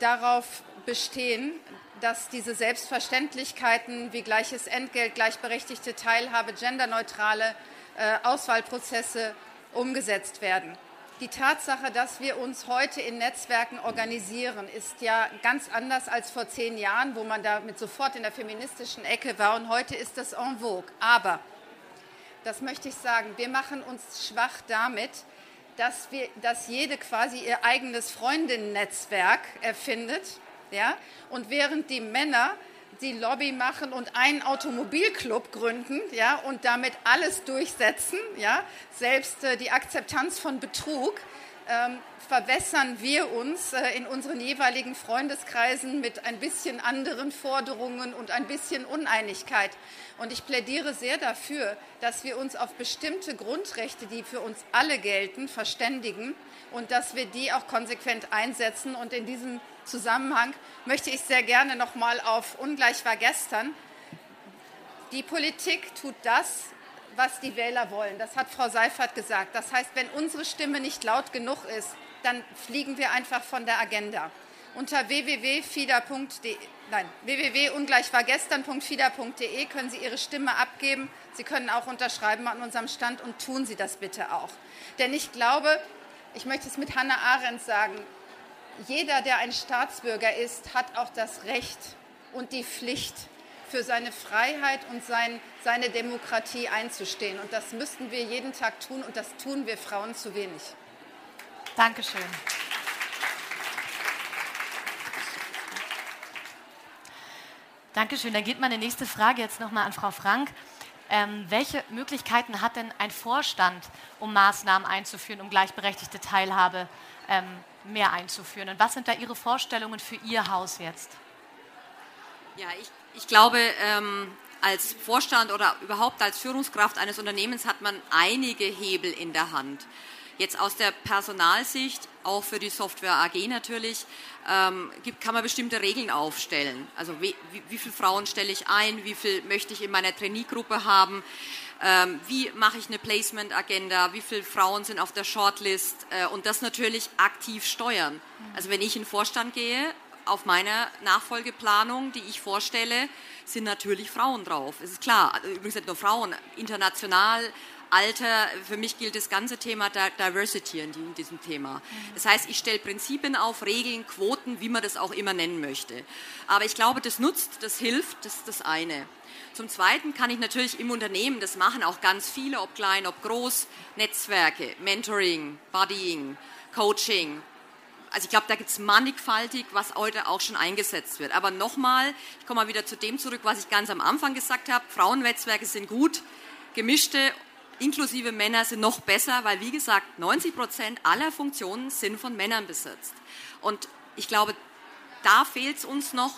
darauf bestehen, dass diese Selbstverständlichkeiten wie gleiches Entgelt, gleichberechtigte Teilhabe, genderneutrale äh, Auswahlprozesse umgesetzt werden. Die Tatsache, dass wir uns heute in Netzwerken organisieren, ist ja ganz anders als vor zehn Jahren, wo man damit sofort in der feministischen Ecke war. Und heute ist das en vogue. Aber, das möchte ich sagen, wir machen uns schwach damit, dass, wir, dass jede quasi ihr eigenes Freundinnennetzwerk erfindet. Ja? Und während die Männer die Lobby machen und einen Automobilclub gründen ja, und damit alles durchsetzen, ja, selbst äh, die Akzeptanz von Betrug, ähm, verwässern wir uns äh, in unseren jeweiligen Freundeskreisen mit ein bisschen anderen Forderungen und ein bisschen Uneinigkeit. Und ich plädiere sehr dafür, dass wir uns auf bestimmte Grundrechte, die für uns alle gelten, verständigen und dass wir die auch konsequent einsetzen. Und in diesem Zusammenhang möchte ich sehr gerne noch mal auf Ungleich war gestern. Die Politik tut das, was die Wähler wollen. Das hat Frau Seifert gesagt. Das heißt, wenn unsere Stimme nicht laut genug ist, dann fliegen wir einfach von der Agenda. Unter www.fida.de nein, können Sie Ihre Stimme abgeben. Sie können auch unterschreiben an unserem Stand und tun Sie das bitte auch. Denn ich glaube, ich möchte es mit Hannah Arendt sagen, jeder, der ein Staatsbürger ist, hat auch das Recht und die Pflicht, für seine Freiheit und sein, seine Demokratie einzustehen. Und das müssten wir jeden Tag tun und das tun wir Frauen zu wenig. Dankeschön. Dankeschön. Dann geht meine nächste Frage jetzt nochmal an Frau Frank. Ähm, welche Möglichkeiten hat denn ein Vorstand, um Maßnahmen einzuführen, um gleichberechtigte Teilhabe ähm, mehr einzuführen? Und was sind da Ihre Vorstellungen für Ihr Haus jetzt? Ja, ich, ich glaube, ähm, als Vorstand oder überhaupt als Führungskraft eines Unternehmens hat man einige Hebel in der Hand. Jetzt aus der Personalsicht, auch für die Software AG natürlich, ähm, gibt, kann man bestimmte Regeln aufstellen. Also wie, wie, wie viele Frauen stelle ich ein, wie viel möchte ich in meiner Trainee-Gruppe haben, ähm, wie mache ich eine Placement-Agenda, wie viele Frauen sind auf der Shortlist äh, und das natürlich aktiv steuern. Also wenn ich in den Vorstand gehe, auf meiner Nachfolgeplanung, die ich vorstelle, sind natürlich Frauen drauf. Es ist klar, übrigens nicht nur Frauen, international, Alter, für mich gilt das ganze Thema Diversity in diesem Thema. Das heißt, ich stelle Prinzipien auf, Regeln, Quoten, wie man das auch immer nennen möchte. Aber ich glaube, das nutzt, das hilft, das ist das eine. Zum Zweiten kann ich natürlich im Unternehmen, das machen auch ganz viele, ob klein, ob groß, Netzwerke, Mentoring, Buddying, Coaching, also ich glaube, da gibt es mannigfaltig, was heute auch schon eingesetzt wird. Aber nochmal, ich komme mal wieder zu dem zurück, was ich ganz am Anfang gesagt habe. Frauennetzwerke sind gut, gemischte inklusive Männer sind noch besser, weil wie gesagt, 90 Prozent aller Funktionen sind von Männern besetzt. Und ich glaube, da fehlt es uns noch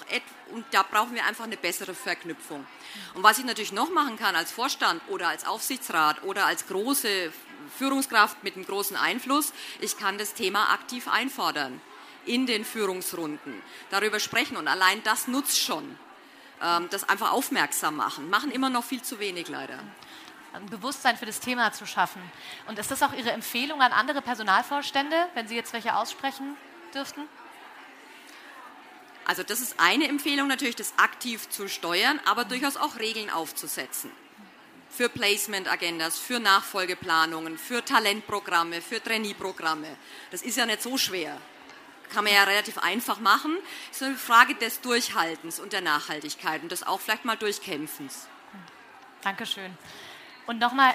und da brauchen wir einfach eine bessere Verknüpfung. Und was ich natürlich noch machen kann als Vorstand oder als Aufsichtsrat oder als große Führungskraft mit einem großen Einfluss, ich kann das Thema aktiv einfordern in den Führungsrunden, darüber sprechen und allein das nutzt schon. Ähm, das einfach aufmerksam machen. Machen immer noch viel zu wenig leider. Ein Bewusstsein für das Thema zu schaffen. Und ist das auch Ihre Empfehlung an andere Personalvorstände, wenn Sie jetzt welche aussprechen dürften? Also das ist eine Empfehlung natürlich, das aktiv zu steuern, aber durchaus auch Regeln aufzusetzen für Placement-Agendas, für Nachfolgeplanungen, für Talentprogramme, für Trainee-Programme. Das ist ja nicht so schwer. Kann man ja relativ einfach machen. Es ist eine Frage des Durchhaltens und der Nachhaltigkeit und des auch vielleicht mal Durchkämpfens. Dankeschön. Und nochmal,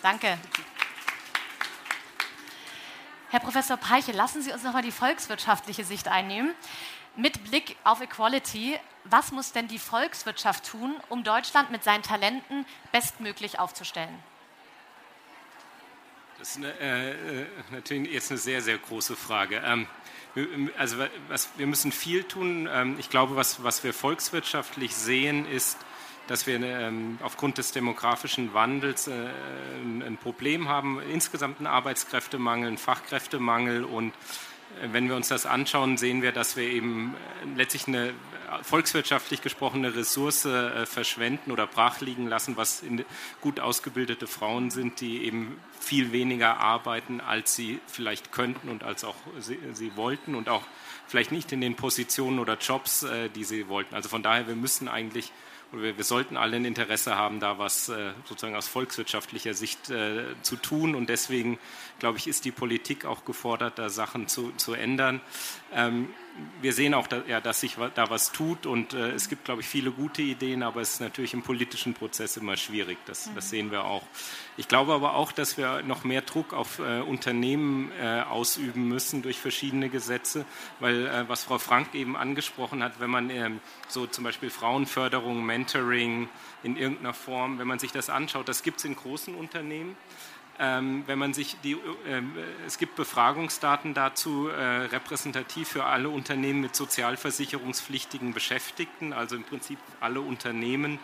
danke. Herr Professor Peiche, lassen Sie uns nochmal die volkswirtschaftliche Sicht einnehmen. Mit Blick auf Equality, was muss denn die Volkswirtschaft tun, um Deutschland mit seinen Talenten bestmöglich aufzustellen? Das ist eine, äh, natürlich jetzt eine sehr, sehr große Frage. Ähm, also was, wir müssen viel tun. Ähm, ich glaube, was, was wir volkswirtschaftlich sehen, ist, dass wir ähm, aufgrund des demografischen Wandels äh, ein, Problem haben, insgesamt einen Arbeitskräftemangel, einen Fachkräftemangel und wenn wir uns das anschauen, sehen wir, dass wir eben äh, letztlich eine volkswirtschaftlich gesprochene Ressource äh, verschwenden oder brachliegen lassen, was gut ausgebildete Frauen sind, die eben viel weniger arbeiten, als sie vielleicht könnten und als auch sie, sie wollten und auch vielleicht nicht in den Positionen oder Jobs, äh, die sie wollten. Also von daher, wir müssen eigentlich wir, wir, sollten alle ein Interesse haben, da was äh, sozusagen aus volkswirtschaftlicher Sicht äh, zu tun. Und deswegen, glaube ich, ist die Politik auch gefordert, da Sachen zu, zu ändern. Ähm, wir sehen auch, da, ja, dass sich da was tut und äh, es gibt, glaube ich, viele gute Ideen, aber es ist natürlich im politischen Prozess immer schwierig. Das, das sehen wir auch. Ich glaube aber auch, dass wir noch mehr Druck auf äh, Unternehmen äh, ausüben müssen durch verschiedene Gesetze, weil äh, was Frau Frank eben angesprochen hat, wenn man ähm, so zum Beispiel Frauenförderung, Mentoring in irgendeiner Form, wenn man sich das anschaut, das gibt es in großen Unternehmen. Ähm, wenn man sich die, äh, es gibt Befragungsdaten dazu, äh, repräsentativ für alle Unternehmen mit sozialversicherungspflichtigen Beschäftigten, also im Prinzip alle Unternehmen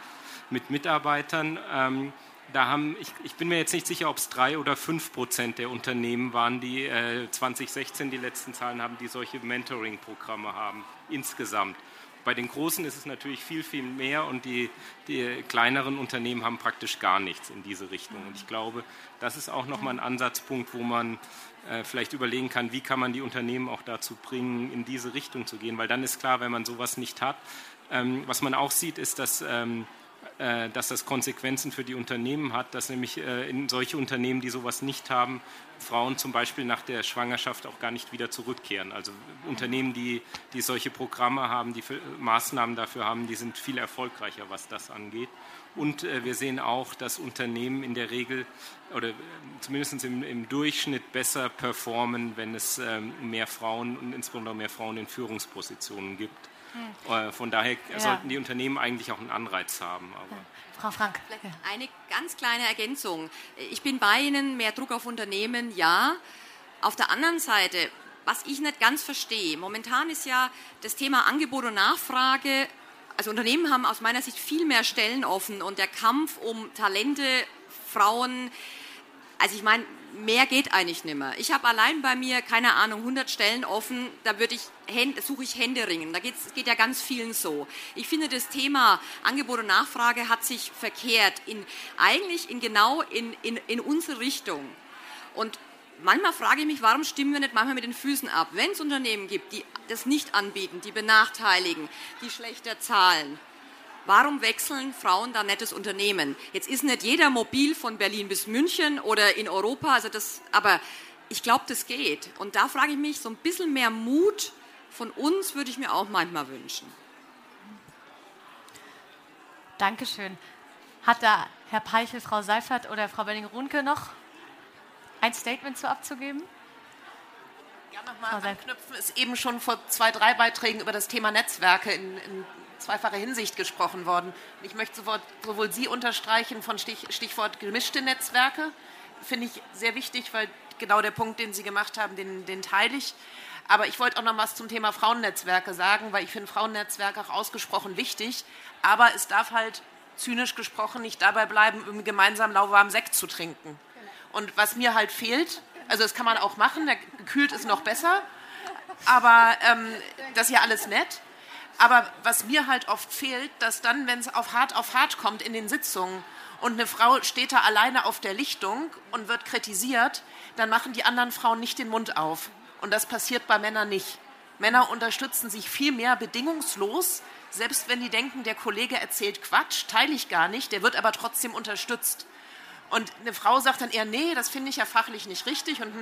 mit Mitarbeitern. Ähm, da haben, ich, ich, bin mir jetzt nicht sicher, ob es drei oder fünf Prozent der Unternehmen waren, die äh, 2016 die letzten Zahlen haben, die solche Mentoring-Programme haben insgesamt. Bei den Großen ist es natürlich viel, viel mehr und die, die kleineren Unternehmen haben praktisch gar nichts in diese Richtung. Und ich glaube, das ist auch nochmal ein Ansatzpunkt, wo man äh, vielleicht überlegen kann, wie kann man die Unternehmen auch dazu bringen, in diese Richtung zu gehen. Weil dann ist klar, wenn man sowas nicht hat, ähm, was man auch sieht, ist, dass ähm, äh, dass das Konsequenzen für die Unternehmen hat, dass nämlich äh, in solche Unternehmen, die sowas nicht haben, Frauen zum Beispiel nach der Schwangerschaft auch gar nicht wieder zurückkehren. Also Unternehmen, die, die solche Programme haben, die Maßnahmen dafür haben, die sind viel erfolgreicher, was das angeht. Und äh, wir sehen auch, dass Unternehmen in der Regel oder zumindest im, im Durchschnitt besser performen, wenn es ähm, mehr Frauen und insbesondere mehr Frauen in Führungspositionen gibt. Hm. Von daher ja. sollten die Unternehmen eigentlich auch einen Anreiz haben. Ja. Frau Frank. Eine ganz kleine Ergänzung. Ich bin bei Ihnen, mehr Druck auf Unternehmen, ja. Auf der anderen Seite, was ich nicht ganz verstehe, momentan ist ja das Thema Angebot und Nachfrage, also Unternehmen haben aus meiner Sicht viel mehr Stellen offen und der Kampf um Talente, Frauen, also ich meine, mehr geht eigentlich nicht mehr. Ich habe allein bei mir, keine Ahnung, 100 Stellen offen, da würde ich, suche ich Händeringen. Da geht, geht ja ganz vielen so. Ich finde, das Thema Angebot und Nachfrage hat sich verkehrt, in, eigentlich in genau in, in, in unsere Richtung. Und manchmal frage ich mich, warum stimmen wir nicht manchmal mit den Füßen ab? Wenn es Unternehmen gibt, die das nicht anbieten, die benachteiligen, die schlechter zahlen, Warum wechseln Frauen da nettes Unternehmen? Jetzt ist nicht jeder mobil von Berlin bis München oder in Europa, also das, aber ich glaube, das geht. Und da frage ich mich, so ein bisschen mehr Mut von uns würde ich mir auch manchmal wünschen. Dankeschön. Hat da Herr Peichel, Frau Seifert oder Frau Benning-Runke noch ein Statement zu abzugeben? Ja, nochmal anknüpfen, ist eben schon vor zwei, drei Beiträgen über das Thema Netzwerke in, in zweifacher Hinsicht gesprochen worden. Ich möchte sowohl Sie unterstreichen von Stichwort gemischte Netzwerke, finde ich sehr wichtig, weil genau der Punkt, den Sie gemacht haben, den, den teile ich. Aber ich wollte auch noch was zum Thema Frauennetzwerke sagen, weil ich finde Frauennetzwerke auch ausgesprochen wichtig. Aber es darf halt zynisch gesprochen nicht dabei bleiben, gemeinsam lauwarmen Sekt zu trinken. Und was mir halt fehlt, also das kann man auch machen, der gekühlt ist noch besser, aber ähm, das ist ja alles nett. Aber was mir halt oft fehlt, dass dann, wenn es auf hart auf hart kommt in den Sitzungen und eine Frau steht da alleine auf der Lichtung und wird kritisiert, dann machen die anderen Frauen nicht den Mund auf. Und das passiert bei Männern nicht. Männer unterstützen sich viel mehr bedingungslos, selbst wenn die denken, der Kollege erzählt Quatsch, teile ich gar nicht, der wird aber trotzdem unterstützt. Und eine Frau sagt dann eher, nee, das finde ich ja fachlich nicht richtig und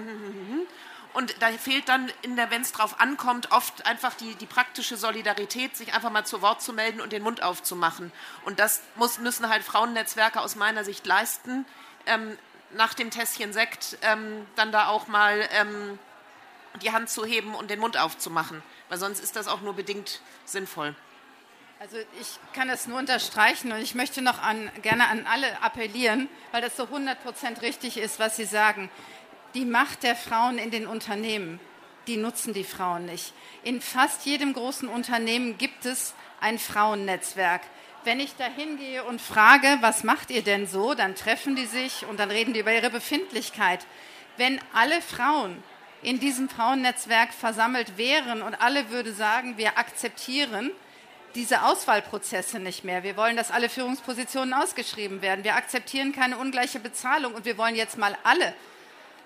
Und da fehlt dann, wenn es drauf ankommt, oft einfach die, die, praktische Solidarität, sich einfach mal zu Wort zu melden und den Mund aufzumachen. Und das muss, müssen halt Frauennetzwerke aus meiner Sicht leisten, ähm, nach dem Tässchen Sekt ähm, dann da auch mal ähm, die Hand zu heben und den Mund aufzumachen. Weil sonst ist das auch nur bedingt sinnvoll. Also ich kann das nur unterstreichen und ich möchte noch an, gerne an alle appellieren, weil das so 100 Prozent richtig ist, was Sie sagen die Macht der Frauen in den Unternehmen, die nutzen die Frauen nicht. In fast jedem großen Unternehmen gibt es ein Frauennetzwerk. Wenn ich da hingehe und frage, was macht ihr denn so, dann treffen die sich und dann reden die über ihre Befindlichkeit. Wenn alle Frauen in diesem Frauennetzwerk versammelt wären und alle würde sagen, wir akzeptieren diese Auswahlprozesse nicht mehr. Wir wollen, dass alle Führungspositionen ausgeschrieben werden. Wir akzeptieren keine ungleiche Bezahlung und wir wollen jetzt mal alle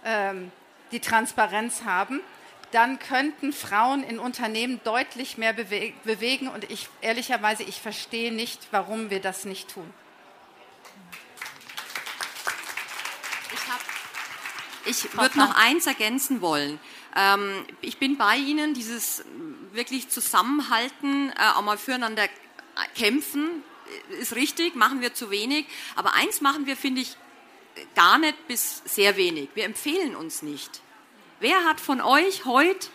ähm, die Transparenz haben, dann könnten Frauen in Unternehmen deutlich mehr bewe bewegen. Und ich ehrlicherweise, ich verstehe nicht, warum wir das nicht tun. Ich, würde noch eins ergänzen wollen. Ähm, ich bin bei Ihnen, dieses wirklich Zusammenhalten, äh, auch mal füreinander kämpfen, ist richtig, machen wir zu wenig. Aber eins machen wir, finde ich, gar nicht bis sehr wenig. Wir empfehlen uns nicht. Wer hat von euch heute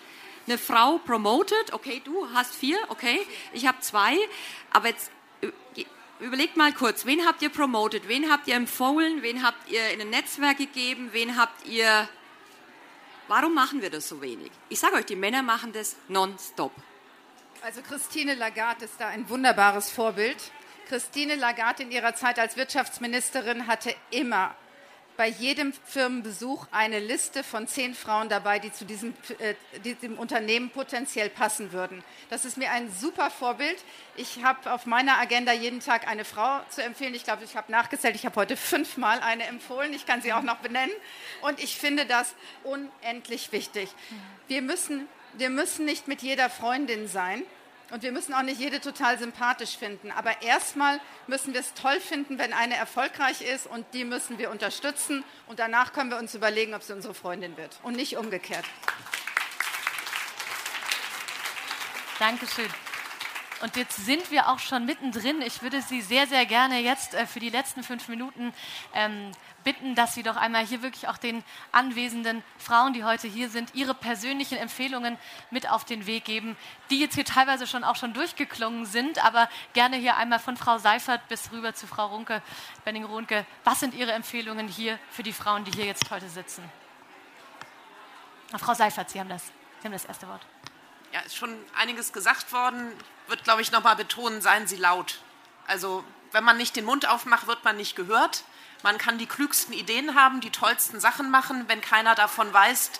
eine Frau promoted? Okay, du hast vier, okay, ich habe zwei, aber jetzt überlegt mal kurz, wen habt ihr promoted, wen habt ihr empfohlen, wen habt ihr in ein Netzwerk gegeben, wen habt ihr... Warum machen wir das so wenig? Ich sage euch, die Männer machen das nonstop. Also Christine Lagarde ist da ein wunderbares Vorbild. Christine Lagarde in ihrer Zeit als Wirtschaftsministerin hatte immer bei jedem Firmenbesuch eine Liste von zehn Frauen dabei, die zu diesem, äh, diesem Unternehmen potenziell passen würden. Das ist mir ein super Vorbild. Ich habe auf meiner Agenda jeden Tag eine Frau zu empfehlen. Ich glaube, ich habe nachgezählt, ich habe heute fünfmal eine empfohlen. Ich kann sie auch noch benennen. Und ich finde das unendlich wichtig. Wir müssen, wir müssen nicht mit jeder Freundin sein. Und wir müssen auch nicht jede total sympathisch finden. Aber erstmal müssen wir es toll finden, wenn eine erfolgreich ist und die müssen wir unterstützen. Und danach können wir uns überlegen, ob sie unsere Freundin wird. Und nicht umgekehrt. Dankeschön. Und jetzt sind wir auch schon mittendrin. Ich würde Sie sehr, sehr gerne jetzt äh, für die letzten fünf Minuten ähm, bitten, dass Sie doch einmal hier wirklich auch den anwesenden Frauen, die heute hier sind, ihre persönlichen Empfehlungen mit auf den Weg geben, die jetzt hier teilweise schon auch schon durchgeklungen sind, aber gerne hier einmal von Frau Seifert bis rüber zu Frau Runke, Benning-Runke. Was sind Ihre Empfehlungen hier für die Frauen, die hier jetzt heute sitzen? Frau Seifert, Sie haben das, Sie haben das erste Wort. Ja, ist schon einiges gesagt worden. Wird, glaube ich, noch mal betonen, seien Sie laut. Also, wenn man nicht den Mund aufmacht, wird man nicht gehört. Man kann die klügsten Ideen haben, die tollsten Sachen machen. Wenn keiner davon weiß,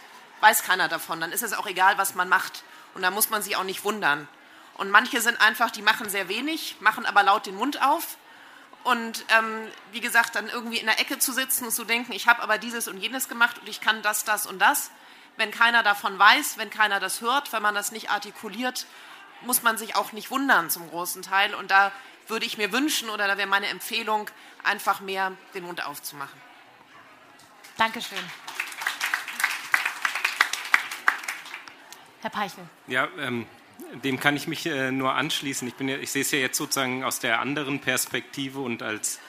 weiß keiner davon. Dann ist es auch egal, was man macht. Und da muss man sich auch nicht wundern. Und manche sind einfach, die machen sehr wenig, machen aber laut den Mund auf. Und ähm, wie gesagt, dann irgendwie in der Ecke zu sitzen und zu denken, ich habe aber dieses und jenes gemacht und ich kann das, das und das. Wenn keiner davon weiß, wenn keiner das hört, wenn man das nicht artikuliert, muss man sich auch nicht wundern zum großen Teil. Und da würde ich mir wünschen oder da wäre meine Empfehlung, einfach mehr den Mund aufzumachen. Dankeschön. Herr Peichel. Ja, ähm, dem kann ich mich äh, nur anschließen. Ich, bin ja, ich sehe es ja jetzt sozusagen aus der anderen Perspektive und als,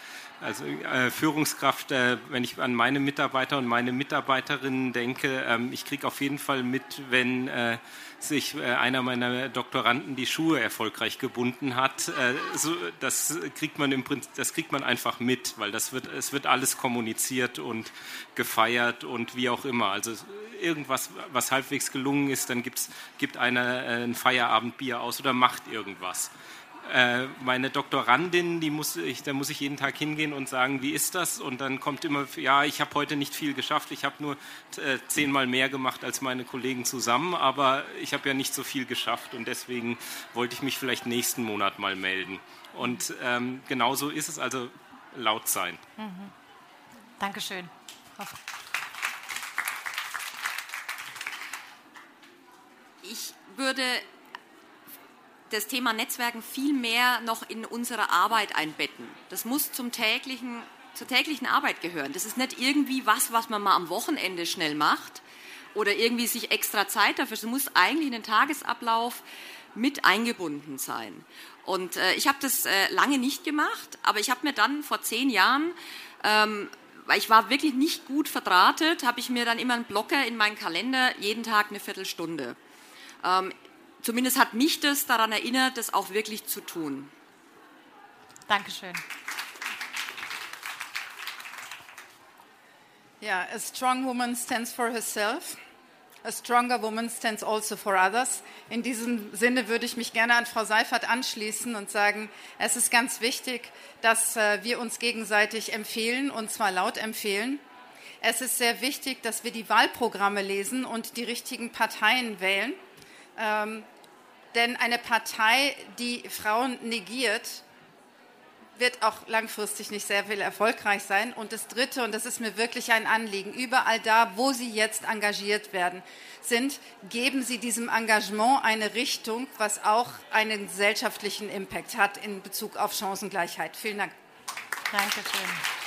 als äh, Führungskraft, äh, wenn ich an meine Mitarbeiter und meine Mitarbeiterinnen denke, ähm, ich kriege auf jeden Fall mit, wenn äh, sich äh, einer meiner Doktoranden die Schuhe erfolgreich gebunden hat. Äh, das, kriegt man im Prinzip, das kriegt man einfach mit, weil das wird, es wird alles kommuniziert und gefeiert und wie auch immer. Also irgendwas, was halbwegs gelungen ist, dann gibt's, gibt einer äh, ein Feierabendbier aus oder macht irgendwas. Äh, meine Doktorandin, die muss ich, da muss ich jeden Tag hingehen und sagen, wie ist das? Und dann kommt immer, ja, ich habe heute nicht viel geschafft, ich habe nur äh, zehnmal mehr gemacht als meine Kollegen zusammen, aber ich habe ja nicht so viel geschafft und deswegen wollte ich mich vielleicht nächsten Monat mal melden. Und ähm, genauso ist es also laut sein. Mhm. Dankeschön. Ich würde das Thema Netzwerken viel mehr noch in unsere Arbeit einbetten. Das muss zum täglichen, zur täglichen Arbeit gehören. Das ist nicht irgendwie was, was man mal am Wochenende schnell macht oder irgendwie sich extra Zeit dafür. Es muss eigentlich in den Tagesablauf mit eingebunden sein. Und äh, ich habe das äh, lange nicht gemacht, aber ich habe mir dann vor zehn Jahren, ähm, weil ich war wirklich nicht gut verdrahtet, habe ich mir dann immer einen Blocker in meinen Kalender, jeden Tag eine Viertelstunde. Ähm, zumindest hat mich das daran erinnert, das auch wirklich zu tun. Dankeschön. Ja, a strong woman stands for herself. A stronger woman stands also for others. In diesem Sinne würde ich mich gerne an Frau Seifert anschließen und sagen, es ist ganz wichtig, dass äh, wir uns gegenseitig empfehlen und zwar laut empfehlen. Es ist sehr wichtig, dass wir die Wahlprogramme lesen und die richtigen Parteien wählen. Ähm, denn eine Partei, die Frauen negiert, wird auch langfristig nicht sehr viel erfolgreich sein. Und das Dritte, und das ist mir wirklich ein Anliegen, überall da, wo Sie jetzt engagiert werden, sind, geben Sie diesem Engagement eine Richtung, was auch einen gesellschaftlichen Impact hat in Bezug auf Chancengleichheit. Vielen Dank. Dankeschön.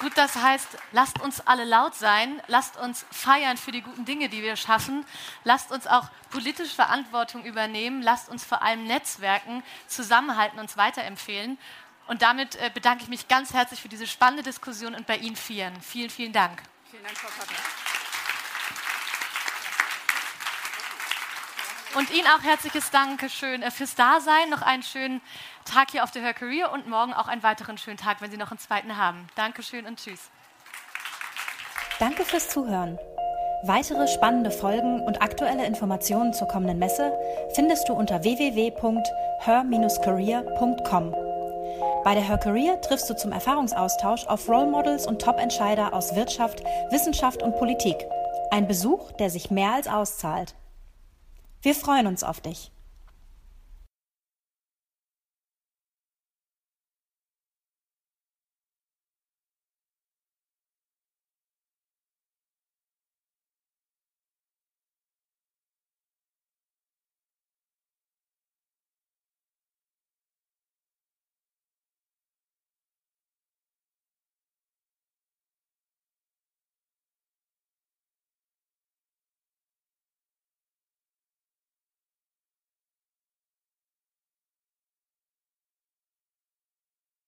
Gut, das heißt, lasst uns alle laut sein, lasst uns feiern für die guten Dinge, die wir schaffen, lasst uns auch politisch Verantwortung übernehmen, lasst uns vor allem Netzwerken, zusammenhalten, uns weiterempfehlen. Und damit äh, bedanke ich mich ganz herzlich für diese spannende Diskussion und bei Ihnen vielen. Vielen, vielen Dank. Vielen Dank, Frau Partner. Und Ihnen auch herzliches Dankeschön äh, fürs Dasein. Noch einen schönen Tag hier auf der Her Career und morgen auch einen weiteren schönen Tag, wenn Sie noch einen zweiten haben. Dankeschön und tschüss. Danke fürs Zuhören. Weitere spannende Folgen und aktuelle Informationen zur kommenden Messe findest du unter www.her-career.com. Bei der Her Career triffst du zum Erfahrungsaustausch auf Role Models und Top-Entscheider aus Wirtschaft, Wissenschaft und Politik. Ein Besuch, der sich mehr als auszahlt. Wir freuen uns auf dich.